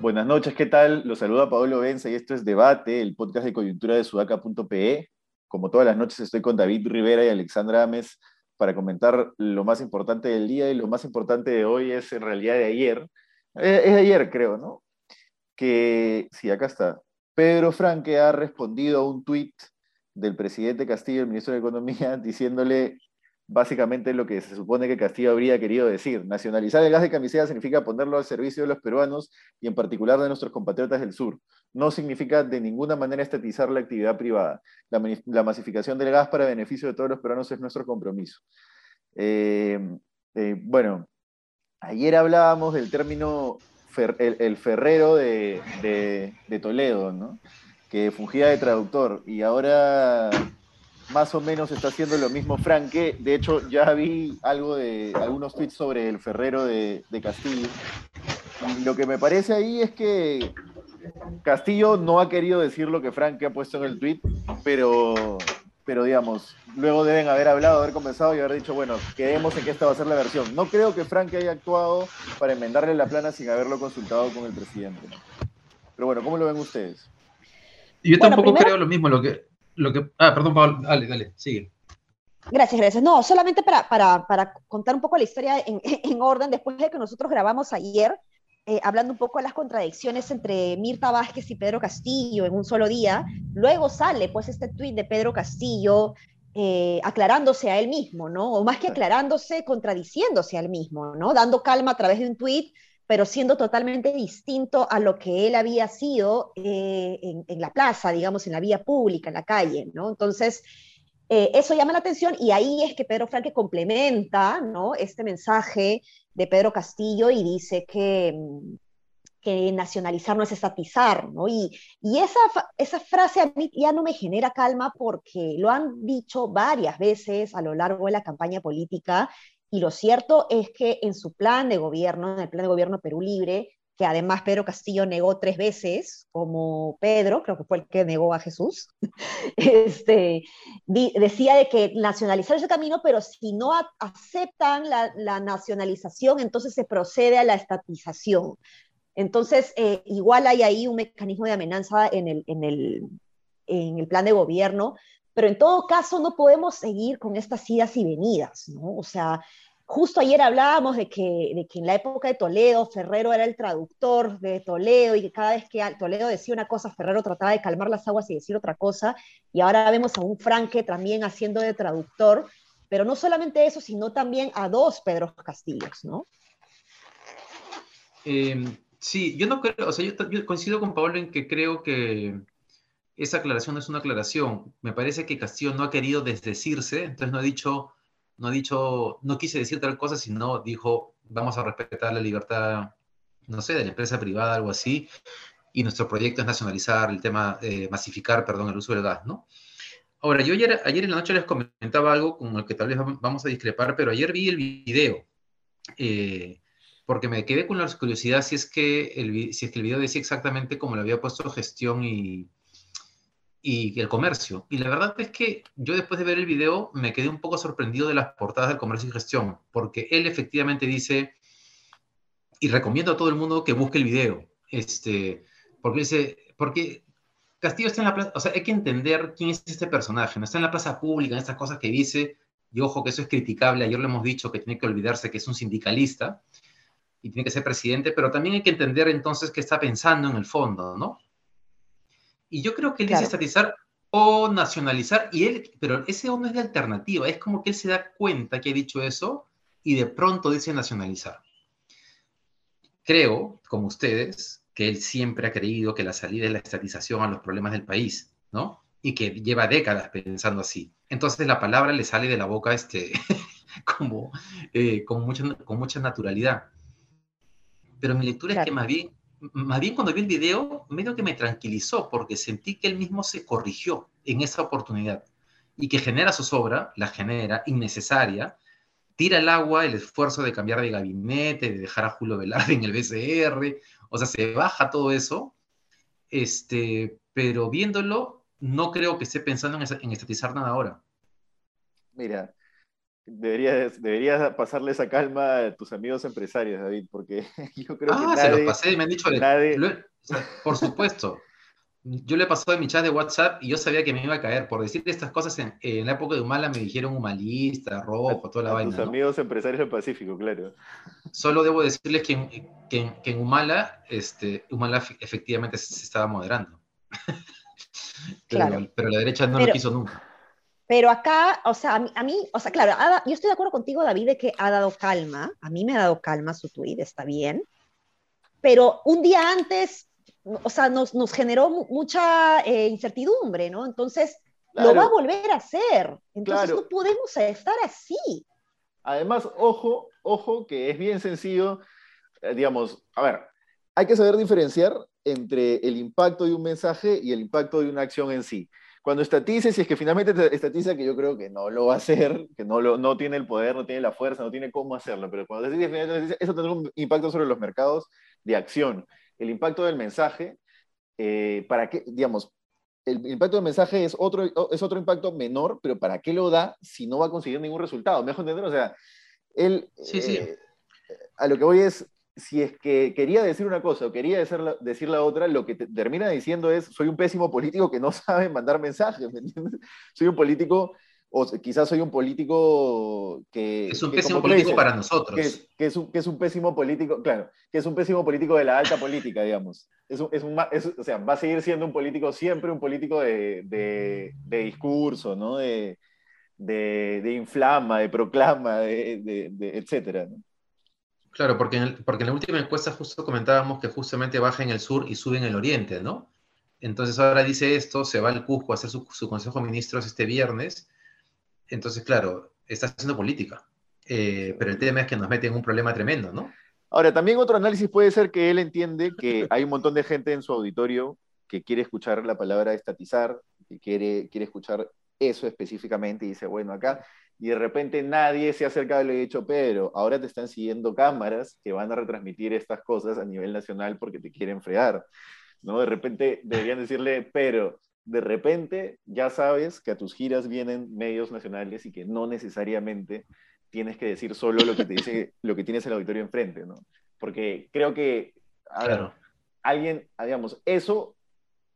Buenas noches, ¿qué tal? Los saluda Pablo Benza y esto es Debate, el podcast de coyuntura de sudaca.pe. Como todas las noches estoy con David Rivera y Alexandra Ames para comentar lo más importante del día y lo más importante de hoy es en realidad de ayer. Eh, es de ayer, creo, ¿no? Que, sí, acá está. Pedro Franque ha respondido a un tuit del presidente Castillo, el ministro de Economía, diciéndole básicamente lo que se supone que Castillo habría querido decir. Nacionalizar el gas de camiseta significa ponerlo al servicio de los peruanos y en particular de nuestros compatriotas del sur. No significa de ninguna manera estatizar la actividad privada. La, masificación del gas para beneficio de todos los peruanos es nuestro compromiso. Eh, eh, bueno, ayer hablábamos del término el, ferrero de, de Toledo, ¿no? que fungía de traductor y ahora más o menos está haciendo lo mismo Franque. De hecho, ya vi algo de algunos tweets sobre el Ferrero de, Castillo. lo que me parece ahí es que Castillo no ha querido decir lo que Franque ha puesto en el tweet, pero, pero digamos, luego deben haber hablado, haber comenzado y haber dicho, bueno, quedemos en que esta va a ser la versión. No creo que Franque haya actuado para enmendarle la plana sin haberlo consultado con el presidente. Pero bueno, ¿cómo lo ven ustedes? Yo tampoco creo lo mismo, lo que, lo que, ah, perdón, Pablo, dale, dale, sigue. Gracias, gracias. No, solamente para, para, para contar un poco la historia en, en, orden, después de que nosotros grabamos ayer, eh, hablando un poco de las contradicciones entre Mirta Vázquez y Pedro Castillo en un solo día, luego sale pues este tuit de Pedro Castillo eh, aclarándose a él mismo, ¿no? O más que aclarándose, contradiciéndose a él mismo, ¿no? Dando calma a través de un tuit pero siendo totalmente distinto a lo que él había sido eh, en, la plaza, digamos, en la vía pública, en la calle, ¿no? Entonces, eh, eso llama la atención y ahí es que Pedro Franque complementa. Este mensaje de Pedro Castillo y dice que, nacionalizar no es estatizar, y esa, esa frase a mí ya no me genera calma porque lo han dicho varias veces a lo largo de la campaña política y lo cierto es que en su plan de gobierno, en el plan de gobierno Perú Libre, que además Pedro Castillo negó tres veces, como Pedro, creo que fue el que negó a Jesús, este, decía de que nacionalizar ese camino, pero si no aceptan la, nacionalización, entonces se procede a la estatización. Entonces, eh, igual hay ahí un mecanismo de amenaza en el, en el, en el plan de gobierno, pero en todo caso no podemos seguir con estas idas y venidas, ¿no? O sea, justo ayer hablábamos de que, de que en la época de Toledo, Ferrero era el traductor de Toledo y que cada vez que Toledo decía una cosa, Ferrero trataba de calmar las aguas y decir otra cosa, y ahora vemos a un Franque también haciendo de traductor, pero no solamente eso, sino también a dos Pedro Castillos, ¿no? Em, sí, yo no creo, o sea, yo coincido con Pablo en que creo que esa aclaración es una aclaración. Me parece que Castillo no ha querido desdecirse, entonces no ha dicho, no ha dicho, no quise decir tal cosa, sino dijo, vamos a respetar la libertad, no sé, de la empresa privada, algo así, y nuestro proyecto es nacionalizar el tema, eh, masificar, perdón, el uso del gas, ¿no? Ahora, yo ayer, ayer en la noche les comentaba algo con el que tal vez vamos a discrepar, pero ayer vi el video, eh, porque me quedé con la curiosidad si es, que el, si es que el video decía exactamente como lo había puesto gestión y, y el comercio. Y la verdad es que yo después de ver el video me quedé un poco sorprendido de las portadas del comercio y gestión, porque él efectivamente dice, y recomiendo a todo el mundo que busque el video, este, porque dice, porque Castillo está en la plaza, o sea, hay que entender quién es este personaje, no está en la plaza pública, en estas cosas que dice, y ojo que eso es criticable, ayer le hemos dicho que tiene que olvidarse que es un sindicalista y tiene que ser presidente, pero también hay que entender entonces qué está pensando en el fondo, ¿no? Y yo creo que él dice estatizar o nacionalizar, y él, pero ese no es de alternativa, es como que él se da cuenta que ha dicho eso y de pronto dice nacionalizar. Creo, como ustedes, que él siempre ha creído que la salida es la estatización a los problemas del país, ¿no? Y que lleva décadas pensando así. Entonces la palabra le sale de la boca este, como, eh, con, mucha, con mucha naturalidad. Pero mi lectura es que más bien más bien cuando vi el video, medio que me tranquilizó porque sentí que él mismo se corrigió en esa oportunidad y que genera su sobra, la genera innecesaria, tira el agua el esfuerzo de cambiar de gabinete, de dejar a Julio Velarde en el BCR, o sea, se baja todo eso este, pero viéndolo, no creo que esté pensando en, en estatizar nada ahora. Mira, deberías, deberías pasarle esa calma a tus amigos empresarios, David, porque yo creo que ah, se lo pasé, me han dicho, nadie... por supuesto. Yo le pasó en mi chat de WhatsApp y yo sabía que me iba a caer. Por decir estas cosas, en, en la época de Humala me dijeron humanista, rojo, toda la a vaina. Tus amigos empresarios del Pacífico, claro. Solo debo decirles que, que, que en Humala, este, Humala efectivamente se, estaba moderando. claro. pero, la derecha no lo quiso nunca. Pero acá, o sea, a mí, o sea, claro, yo estoy de acuerdo contigo, David, de que ha dado calma. A mí me ha dado calma su tweet, está bien. Pero un día antes o sea, nos, nos generó mucha eh, incertidumbre, ¿no? Entonces, lo va a volver a hacer. Entonces, no podemos estar así. Además, ojo, ojo, que es bien sencillo, eh, digamos, a ver, hay que saber diferenciar entre el impacto de un mensaje y el impacto de una acción en sí. Cuando estatice, si es que finalmente estatiza, que yo creo que no lo va a hacer, que no, lo, no tiene el poder, no tiene la fuerza, no tiene cómo hacerlo, pero cuando estatiza, eso tendrá un impacto sobre los mercados de acción el impacto del mensaje, eh, ¿para qué, digamos, el impacto del mensaje es otro, es otro impacto menor, pero ¿para qué lo da si no va a conseguir ningún resultado? ¿Me dejo entender? O sea, él, sí, sí. Eh, a lo que voy es, si es que quería decir una cosa o quería decir la, decir la otra, lo que termina diciendo es, soy un pésimo político que no sabe mandar mensajes, ¿me entiendes? Soy un político o quizás soy un político que... Es un pésimo político para nosotros. Que, es un, que es un pésimo político, claro, que es un pésimo político de la alta política, digamos. Es un, es un, o sea, va a seguir siendo un político, siempre un político de, de, de discurso, ¿no? De, de, inflama, de proclama, de, etcétera, ¿no? Claro, porque en, porque en la última encuesta justo comentábamos que justamente baja en el sur y sube en el oriente, ¿no? Entonces ahora dice esto, se va al Cusco a hacer su, su Consejo de Ministros este viernes entonces, claro, está haciendo política. Eh, pero el tema es que nos mete en un problema tremendo, ¿no? Ahora, también otro análisis puede ser que él entiende que hay un montón de gente en su auditorio que quiere escuchar la palabra estatizar, que quiere, quiere escuchar eso específicamente y dice, bueno, acá, y de repente nadie se ha acercado y le ha dicho, Pedro, ahora te están siguiendo cámaras que van a retransmitir estas cosas a nivel nacional porque te quieren fregar, ¿no? De repente deberían decirle, pero de repente ya sabes que a tus giras vienen medios nacionales y que no necesariamente tienes que decir solo lo que te dice lo que tienes el auditorio enfrente, ¿no? Porque creo que alguien, digamos, eso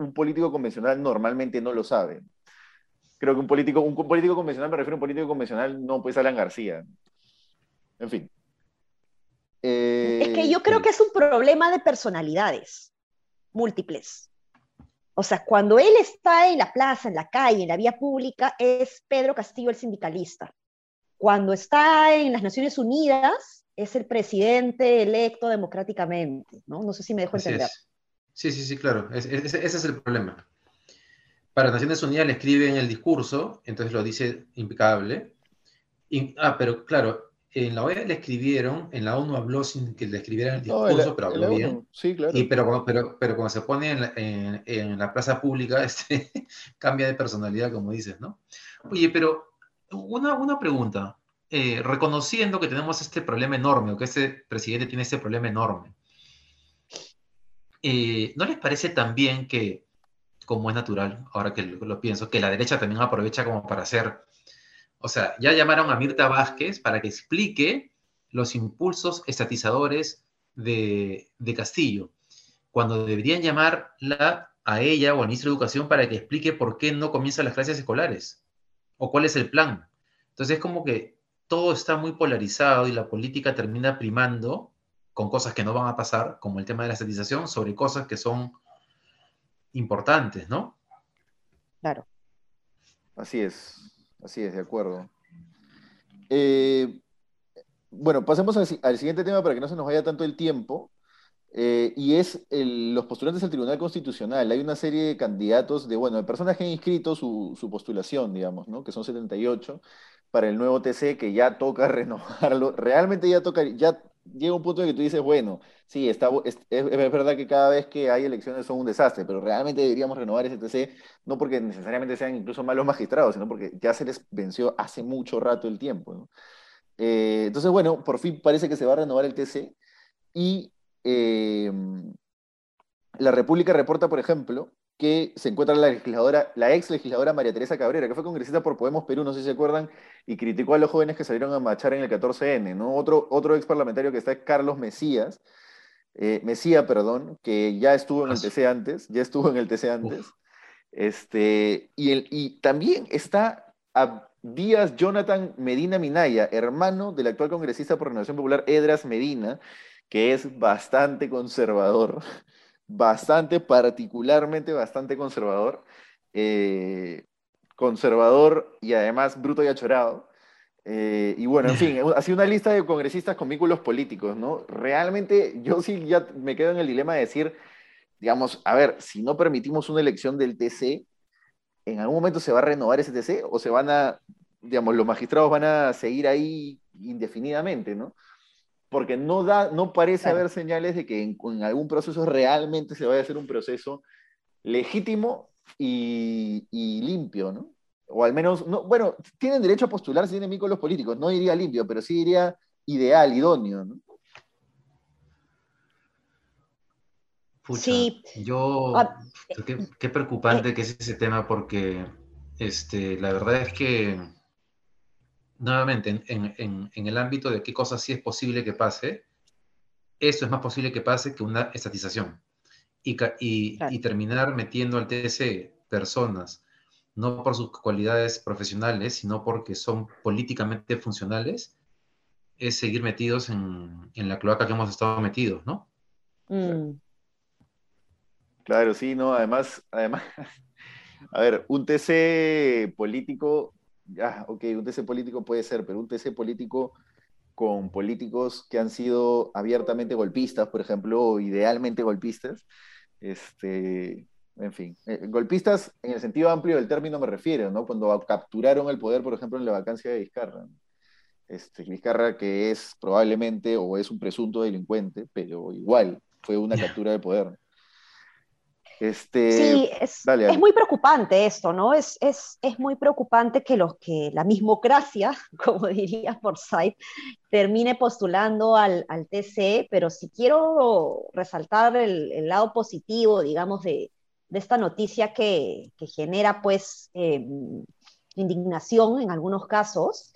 un político convencional normalmente no lo sabe. Creo que un político, un político convencional, me refiero a un político convencional, no pues Alan García. En fin. es que yo creo eh, que es un problema de personalidades múltiples. O sea, cuando él está en la plaza, en la calle, en la vía pública, es Pedro Castillo el sindicalista. Cuando está en las Naciones Unidas, es el presidente electo democráticamente, ¿no? No sé si me dejo entender. Sí, sí, sí, claro. ese es el problema. Para Naciones Unidas le escriben el discurso, entonces lo dice impecable. ah, pero claro, en la OEA le escribieron, en la ONU habló sin que le escribieran el discurso, pero habló bien. Sí, claro. Y, pero, pero, pero cuando se pone en la, en, la plaza pública, este, cambia de personalidad, como dices, ¿no? Oye, pero una, una pregunta. Eh, reconociendo que tenemos este problema enorme, o que este presidente tiene este problema enorme, eh, ¿no les parece también que, como es natural, ahora que lo, lo pienso, que la derecha también aprovecha como para hacer o sea, ya llamaron a Mirta Vázquez para que explique los impulsos estatizadores de, Castillo, cuando deberían llamarla a ella o al ministro de Educación para que explique por qué no comienzan las clases escolares o cuál es el plan. Entonces es como que todo está muy polarizado y la política termina primando con cosas que no van a pasar, como el tema de la estatización, sobre cosas que son importantes, ¿no? Claro. Así es. Así es, de acuerdo. Eh, bueno, pasemos al, siguiente tema para que no se nos vaya tanto el tiempo. Eh, y es los postulantes al Tribunal Constitucional. Hay una serie de candidatos, de, bueno, de personas que han inscrito su, postulación, digamos, ¿no? que son 78, para el nuevo TC, que ya toca renovarlo. Realmente ya toca, ya llega un punto en que tú dices, bueno, sí, está, es, verdad que cada vez que hay elecciones son un desastre, pero realmente deberíamos renovar ese TC, no porque necesariamente sean incluso malos magistrados, sino porque ya se les venció hace mucho rato el tiempo. Eh, entonces, bueno, por fin parece que se va a renovar el TC y em, la República reporta, por ejemplo, que se encuentra la legisladora, la ex legisladora María Teresa Cabrera, que fue congresista por Podemos Perú, no sé si se acuerdan, y criticó a los jóvenes que salieron a marchar en el 14N, ¿no? Otro, otro ex parlamentario que está es Carlos Mesías, eh, Mesía, perdón, que ya estuvo en el TC antes, ya estuvo en el TC antes. Este, y, el, y también está a Díaz Jonathan Medina Minaya, hermano del actual congresista por Renovación Popular Edras Medina, que es bastante conservador bastante, particularmente bastante conservador. Eh, conservador y además bruto y achorado. Eh, y bueno, en fin, ha sido una lista de congresistas con vínculos políticos, ¿no? Realmente yo sí ya me quedo en el dilema de decir, digamos, a ver, si no permitimos una elección del TC, ¿en algún momento se va a renovar ese TC o se van a, digamos, los magistrados van a seguir ahí indefinidamente, ¿no? Porque no, da, no parece haber señales de que en, algún proceso realmente se vaya a hacer un proceso legítimo y, limpio, ¿no? O al menos, no, bueno, tienen derecho a postular si tienen los políticos, no diría limpio, pero sí diría ideal, idóneo, ¿no? sí. Yo, ah, qué, preocupante eh, que es ese tema porque este, la verdad es que nuevamente, en, el ámbito de qué cosas sí es posible que pase, eso es más posible que pase que una estatización. Y, y, terminar metiendo al TSE personas, no por sus cualidades profesionales, sino porque son políticamente funcionales, es seguir metidos en, la cloaca que hemos estado metidos, ¿no? Mm. Claro, sí, no, además, además, a ver, un TC político ya, ok, un TC político puede ser, pero un TC político con políticos que han sido abiertamente golpistas, por ejemplo, o idealmente golpistas, este, en fin, eh, golpistas en el sentido amplio del término me refiero, ¿no? Cuando capturaron el poder, por ejemplo, en la vacancia de Vizcarra. Este, Vizcarra que es probablemente o es un presunto delincuente, pero igual fue una captura de poder. Este, sí, es, es, muy preocupante esto, ¿no? Es, es, es, muy preocupante que, los, que la mismocracia, como diría Forsyth, termine postulando al, al TC, pero si quiero resaltar el, el lado positivo, digamos, de, de esta noticia que, que genera, pues, em, indignación en algunos casos,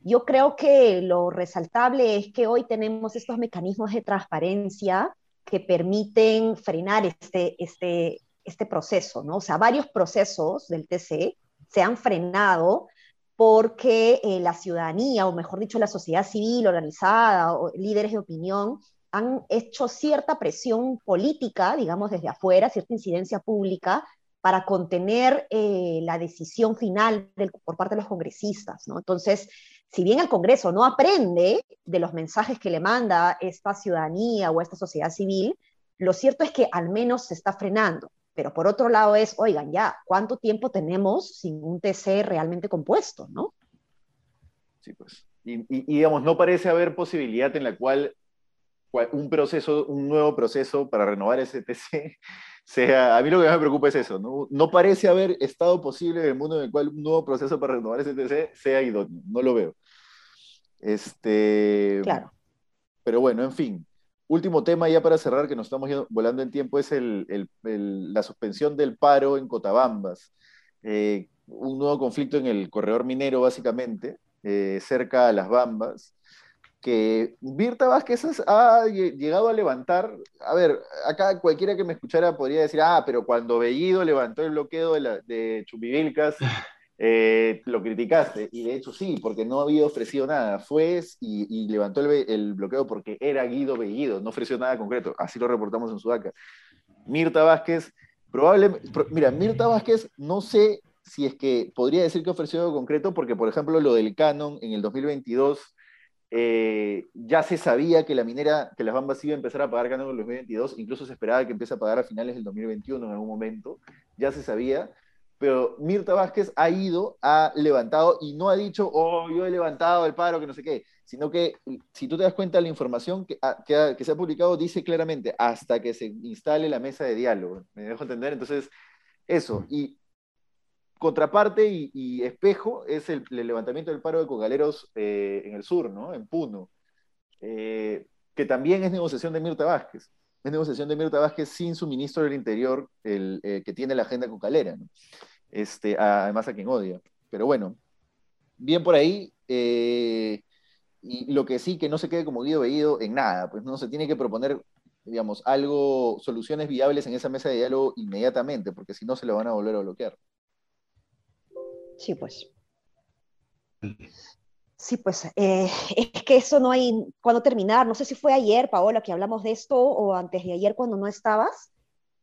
yo creo que lo resaltable es que hoy tenemos estos mecanismos de transparencia que permiten frenar este, este, este proceso, ¿no? O sea, varios procesos del TC se han frenado porque eh, la ciudadanía, o mejor dicho, la sociedad civil organizada o líderes de opinión, han hecho cierta presión política, digamos, desde afuera, cierta incidencia pública, para contener eh, la decisión final por parte de los congresistas, ¿no? Entonces, si bien el Congreso no aprende de los mensajes que le manda esta ciudadanía o esta sociedad civil, lo cierto es que al menos se está frenando. Pero por otro lado es, oigan, ya, ¿cuánto tiempo tenemos sin un TC realmente compuesto, no? Sí, pues. Y, digamos, no parece haber posibilidad en la cual un proceso, un nuevo proceso para renovar ese TC sea, a mí lo que más me preocupa es eso, ¿no? No parece haber estado posible en el mundo en el cual un nuevo proceso para renovar ese TC sea idóneo, no lo veo. Este, claro. Pero bueno, en fin. Último tema ya para cerrar, que nos estamos volando en tiempo, es la suspensión del paro en Cotabambas. Eh, un nuevo conflicto en el corredor minero, básicamente, eh, cerca a las Bambas que Virta Vázquez ha llegado a levantar, a ver, acá cualquiera que me escuchara podría decir, ah, pero cuando Bellido levantó el bloqueo de, la, de eh, lo criticaste, y de hecho sí, porque no había ofrecido nada, fue y, levantó el, bloqueo porque era Guido Bellido, no ofreció nada concreto, así lo reportamos en Sudaca. Mirta Vázquez, probablemente, mira, Mirta Vázquez, no sé si es que podría decir que ofreció algo concreto, porque por ejemplo lo del canon en el 2022 eh, ya se sabía que la minera, que las Bambas iba a empezar a pagar canon en el 2022, incluso se esperaba que empiece a pagar a finales del 2021 en algún momento, ya se sabía, pero Mirta Vázquez ha ido, ha levantado y no ha dicho, oh, yo he levantado el paro, que no sé qué, sino que si tú te das cuenta, la información que, que, se ha publicado dice claramente, hasta que se instale la mesa de diálogo, ¿me dejo entender? Entonces, eso, y contraparte y, espejo es el, levantamiento del paro de cogaleros eh, en el sur, ¿no? En Puno, eh, que también es negociación de Mirta Vázquez. es negociación de Mirta Vázquez sin su ministro del Interior, el eh, que tiene la agenda cucalera, ¿no? este, además a quien odia. Pero bueno, bien por ahí. Eh, y lo que sí, que no se quede como Guido Veído en nada, pues no se tiene que proponer, digamos, algo, soluciones viables en esa mesa de diálogo inmediatamente, porque si no se lo van a volver a bloquear. Sí, pues. Sí, pues eh, es que eso no hay cuando terminar. No sé si fue ayer, Paola, que hablamos de esto o antes de ayer cuando no estabas,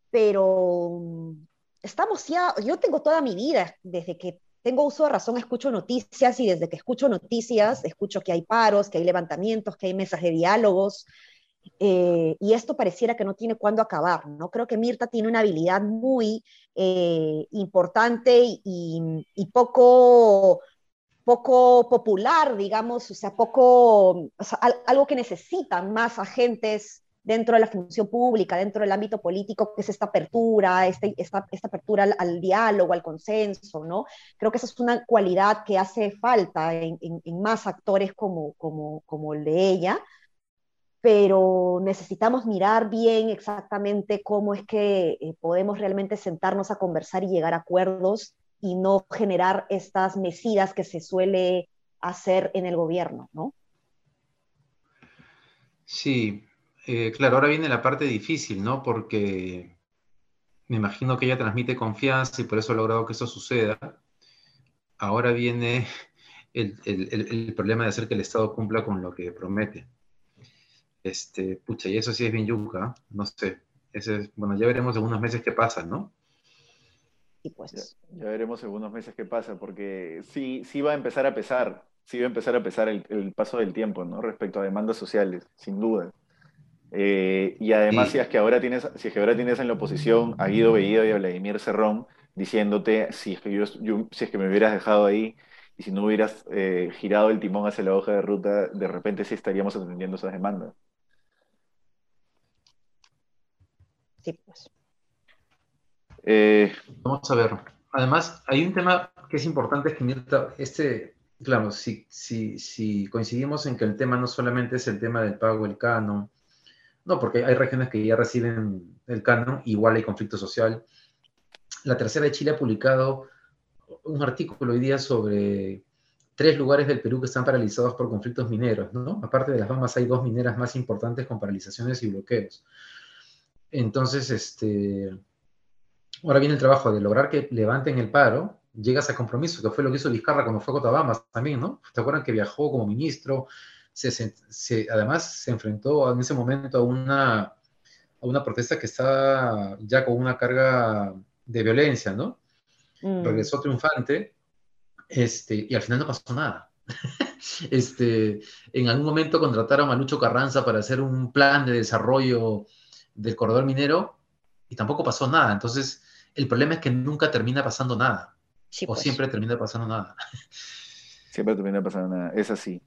pero mm, estamos ya, yo tengo toda mi vida, desde que tengo uso de razón, escucho noticias y desde que escucho noticias, escucho que hay paros, que hay levantamientos, que hay mesas de diálogos, eh, y esto pareciera que no tiene cuándo acabar, ¿no? Creo que Mirta tiene una habilidad muy eh, importante y, poco, poco popular, digamos, o sea, poco, algo que necesitan más agentes dentro de la función pública, dentro del ámbito político, que es esta apertura, este, esta, esta, apertura al, diálogo, al consenso, ¿no? Creo que esa es una cualidad que hace falta en, en, más actores como, como, como el de ella, pero necesitamos mirar bien exactamente cómo es que eh, podemos realmente sentarnos a conversar y llegar a acuerdos y no generar estas mesidas que se suele hacer en el gobierno, ¿no? Sí, eh, claro, ahora viene la parte difícil, ¿no? Porque me imagino que ella transmite confianza y por eso ha logrado que eso suceda. Ahora viene el, problema de hacer que el Estado cumpla con lo que promete. Este, pucha, y eso sí es bien yuca, no sé. Ese, bueno, ya veremos en unos meses qué pasa, ¿no? Y pues. Ya, veremos en unos meses qué pasa, porque sí, sí va a empezar a pesar, sí va a empezar a pesar el, el paso del tiempo, ¿no? Respecto a demandas sociales, sin duda. Eh, y además, si, es que ahora tienes, si es que ahora tienes en la oposición a Guido Bellido y a Vladimir Cerrón diciéndote si es que, yo, si es que me hubieras dejado ahí y si no hubieras eh, girado el timón hacia la hoja de ruta, de repente sí estaríamos atendiendo esas demandas. Sí, pues. Eh, Vamos a ver. Además, hay un tema que es importante, es que este, claro, si, si, si coincidimos en que el tema no solamente es el tema del pago del canon, no, porque hay regiones que ya reciben el canon, igual hay conflicto social. La tercera de Chile ha publicado un artículo hoy día sobre tres lugares del Perú que están paralizados por conflictos mineros, ¿no? Aparte de las Bahamas hay dos mineras más importantes con paralizaciones y bloqueos. Entonces, este, ahora viene el trabajo de lograr que levanten el paro, llegas a compromiso, que fue lo que hizo Vizcarra cuando fue a Cotabamas también, ¿no? ¿Te acuerdan que viajó como ministro, se, además se enfrentó en ese momento a una, a una protesta que estaba ya con una carga de violencia, ¿no? Mm. Regresó triunfante este, y al final no pasó nada. este, en algún momento contrataron a Lucho Carranza para hacer un plan de desarrollo del corredor minero y tampoco pasó nada. Entonces, el problema es que nunca termina pasando nada. o pues. siempre termina pasando nada. siempre termina pasando nada. Es así.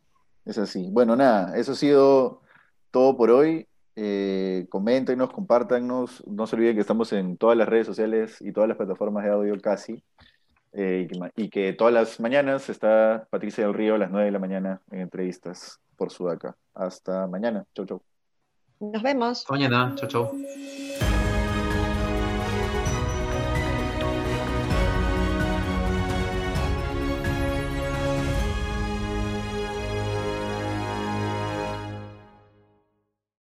Es así. Bueno, nada, eso ha sido todo por hoy. Eh, coméntenos, compártanos. No se olviden que estamos en todas las redes sociales y todas las plataformas de audio casi. Eh, y, que, todas las mañanas está Patricia del Río a las 9 de la mañana en entrevistas por Sudaca. Hasta mañana. Chau, chau. Nos vemos. mañana. Chau, chau.